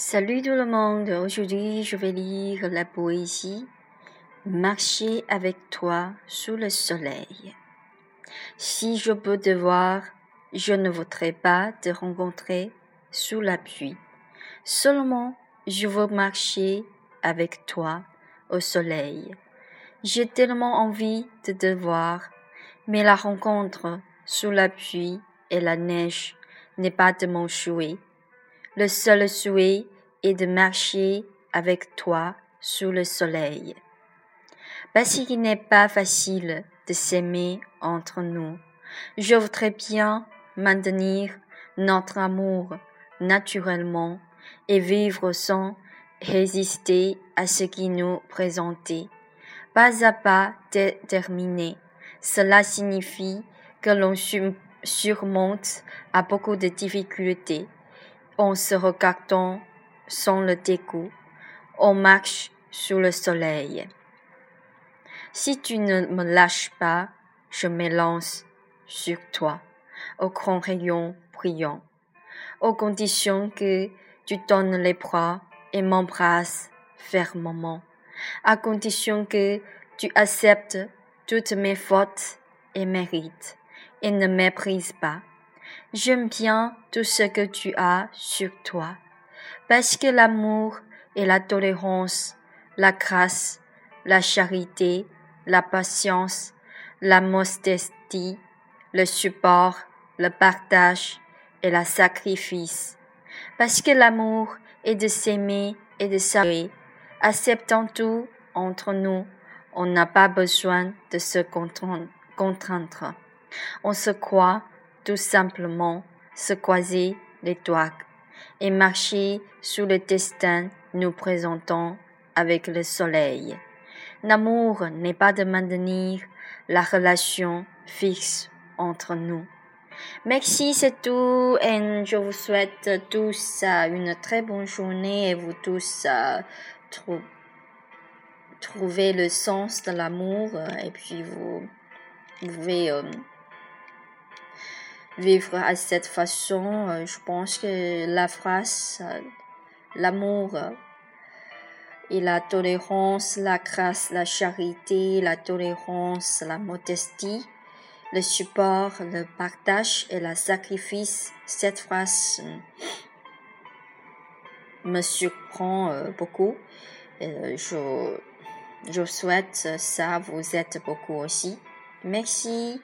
Salut tout le monde, aujourd'hui je vais lire la poésie Marcher avec toi sous le soleil. Si je peux te voir, je ne voudrais pas te rencontrer sous la pluie. Seulement, je veux marcher avec toi au soleil. J'ai tellement envie de te voir, mais la rencontre sous la pluie et la neige n'est pas de mon souhait. Le seul souhait est de marcher avec toi sous le soleil. Parce qu'il n'est pas facile de s'aimer entre nous, je voudrais bien maintenir notre amour naturellement et vivre sans résister à ce qui nous présentait. Pas à pas déterminé. Cela signifie que l'on surmonte à beaucoup de difficultés en se regardant sans le dégoût, on marche sous le soleil. Si tu ne me lâches pas, je m'élance sur toi, au grand rayon brillant, aux conditions que tu donnes les bras et m'embrasses fermement, à condition que tu acceptes toutes mes fautes et mérites, et ne méprises pas. J'aime bien tout ce que tu as sur toi, parce que l'amour et la tolérance, la grâce, la charité, la patience, la modestie, le support, le partage et le sacrifice. Parce que l'amour est de s'aimer et de s'aimer, acceptant tout entre nous, on n'a pas besoin de se contraindre. On se croit tout simplement se croiser les doigts et marcher sous le destin nous présentant avec le soleil. L'amour n'est pas de maintenir la relation fixe entre nous. Merci, c'est tout, et je vous souhaite tous une très bonne journée et vous tous trouver le sens de l'amour et puis vous, pouvez euh, vivre à cette façon. Euh, je pense que la phrase, euh, l'amour euh, et la tolérance, la grâce, la charité, la tolérance, la modestie, le support, le partage et le sacrifice, cette phrase me surprend beaucoup. Je, je souhaite ça vous êtes beaucoup aussi. Merci.